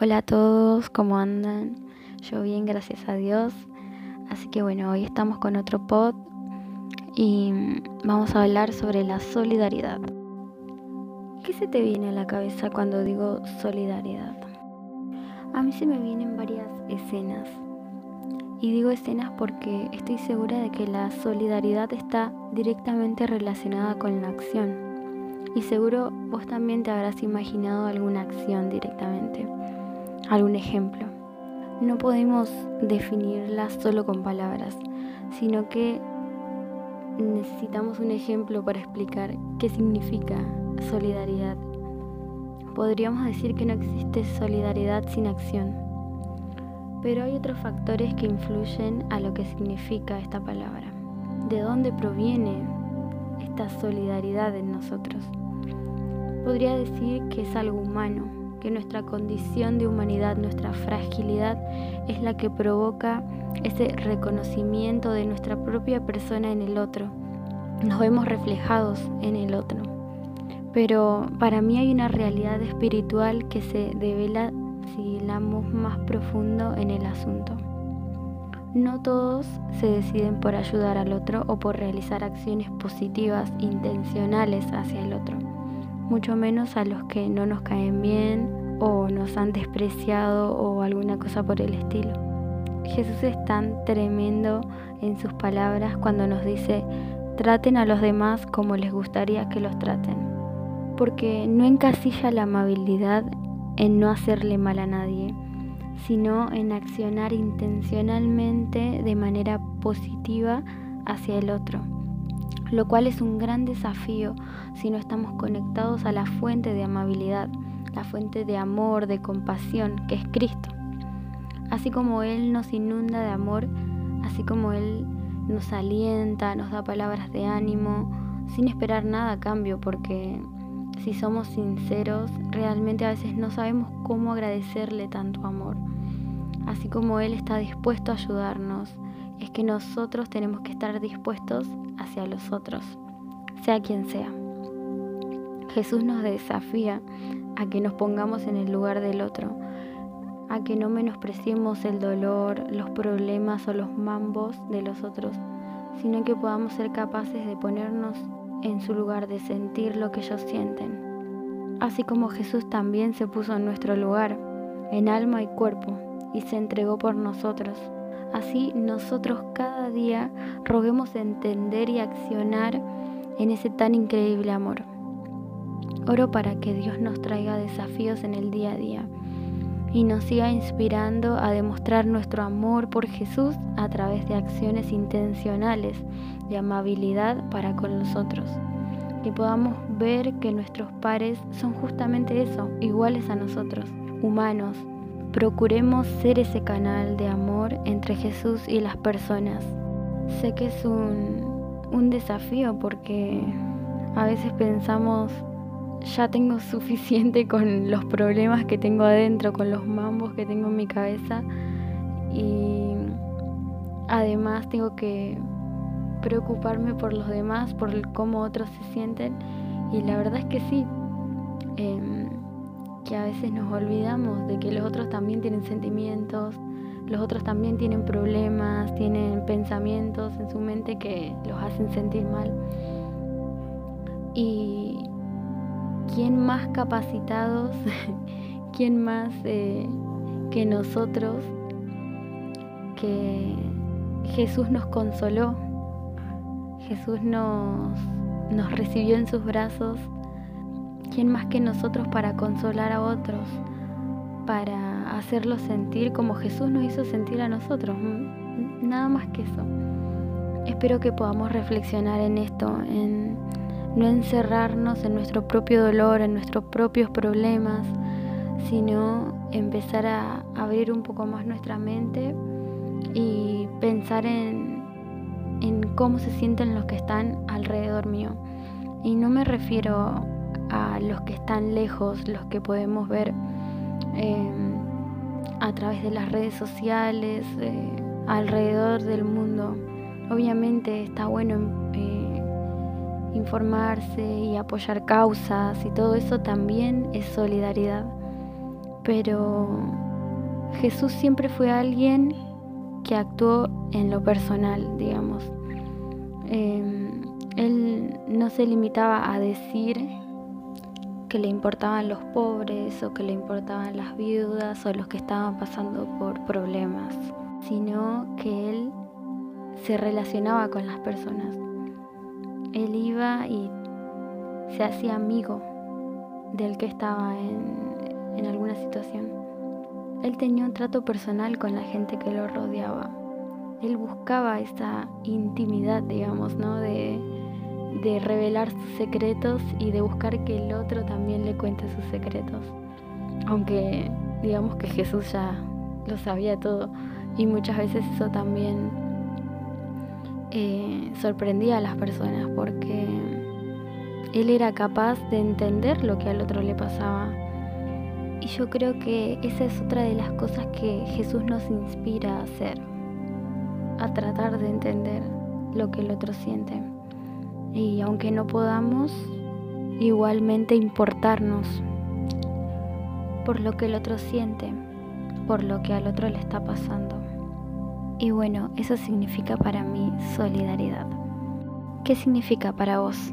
Hola a todos, ¿cómo andan? Yo bien, gracias a Dios. Así que bueno, hoy estamos con otro pod y vamos a hablar sobre la solidaridad. ¿Qué se te viene a la cabeza cuando digo solidaridad? A mí se me vienen varias escenas. Y digo escenas porque estoy segura de que la solidaridad está directamente relacionada con la acción. Y seguro vos también te habrás imaginado alguna acción directamente algún ejemplo. No podemos definirla solo con palabras, sino que necesitamos un ejemplo para explicar qué significa solidaridad. Podríamos decir que no existe solidaridad sin acción, pero hay otros factores que influyen a lo que significa esta palabra. ¿De dónde proviene esta solidaridad en nosotros? Podría decir que es algo humano, que nuestra condición de humanidad, nuestra fragilidad es la que provoca ese reconocimiento de nuestra propia persona en el otro. Nos vemos reflejados en el otro. Pero para mí hay una realidad espiritual que se devela si hilamos más profundo en el asunto. No todos se deciden por ayudar al otro o por realizar acciones positivas, intencionales hacia el otro mucho menos a los que no nos caen bien o nos han despreciado o alguna cosa por el estilo. Jesús es tan tremendo en sus palabras cuando nos dice, traten a los demás como les gustaría que los traten, porque no encasilla la amabilidad en no hacerle mal a nadie, sino en accionar intencionalmente de manera positiva hacia el otro lo cual es un gran desafío si no estamos conectados a la fuente de amabilidad, la fuente de amor, de compasión, que es Cristo. Así como Él nos inunda de amor, así como Él nos alienta, nos da palabras de ánimo, sin esperar nada a cambio, porque si somos sinceros, realmente a veces no sabemos cómo agradecerle tanto amor. Así como Él está dispuesto a ayudarnos, es que nosotros tenemos que estar dispuestos hacia los otros, sea quien sea. Jesús nos desafía a que nos pongamos en el lugar del otro, a que no menospreciemos el dolor, los problemas o los mambos de los otros, sino que podamos ser capaces de ponernos en su lugar, de sentir lo que ellos sienten. Así como Jesús también se puso en nuestro lugar, en alma y cuerpo, y se entregó por nosotros. Así nosotros cada día roguemos entender y accionar en ese tan increíble amor. Oro para que Dios nos traiga desafíos en el día a día y nos siga inspirando a demostrar nuestro amor por Jesús a través de acciones intencionales de amabilidad para con los otros. Y podamos ver que nuestros pares son justamente eso, iguales a nosotros, humanos, procuremos ser ese canal de amor entre Jesús y las personas. Sé que es un, desafío porque a veces pensamos, ya tengo suficiente con los problemas que tengo adentro, con los mambos que tengo en mi cabeza y además tengo que preocuparme por los demás, por cómo otros se sienten y la verdad es que sí. Em, que a veces nos olvidamos de que los otros también tienen sentimientos, los otros también tienen problemas, tienen pensamientos en su mente que los hacen sentir mal. Y quién más capacitados, quién más eh, que nosotros, que Jesús nos consoló, Jesús nos, nos recibió en sus brazos ¿Quién más que nosotros para consolar a otros? Para hacerlos sentir como Jesús nos hizo sentir a nosotros. Nada más que eso. Espero que podamos reflexionar en esto, en no encerrarnos en nuestro propio dolor, en nuestros propios problemas, sino empezar a abrir un poco más nuestra mente y pensar en, en cómo se sienten los que están alrededor mío. Y no me refiero a los que están lejos, los que podemos ver em, a través de las redes sociales, eh, alrededor del mundo. Obviamente está bueno eh, informarse y apoyar causas y todo eso también es solidaridad. Pero Jesús siempre fue alguien que actuó en lo personal, digamos. Em, él no se limitaba a decir que le importaban los pobres o que le importaban las viudas o los que estaban pasando por problemas, sino que él se relacionaba con las personas. Él iba y se hacía amigo del que estaba en, en alguna situación. Él tenía un trato personal con la gente que lo rodeaba. Él buscaba esa intimidad, digamos, ¿no? De, de revelar sus secretos y de buscar que el otro también le cuente sus secretos. Aunque digamos que Jesús ya lo sabía todo y muchas veces eso también eh, sorprendía a las personas porque él era capaz de entender lo que al otro le pasaba. Y yo creo que esa es otra de las cosas que Jesús nos inspira a hacer, a tratar de entender lo que el otro siente y aunque no podamos, igualmente importarnos por lo que el otro siente, por lo que al otro le está pasando. Y bueno, eso significa para mí solidaridad. ¿Qué significa para vos?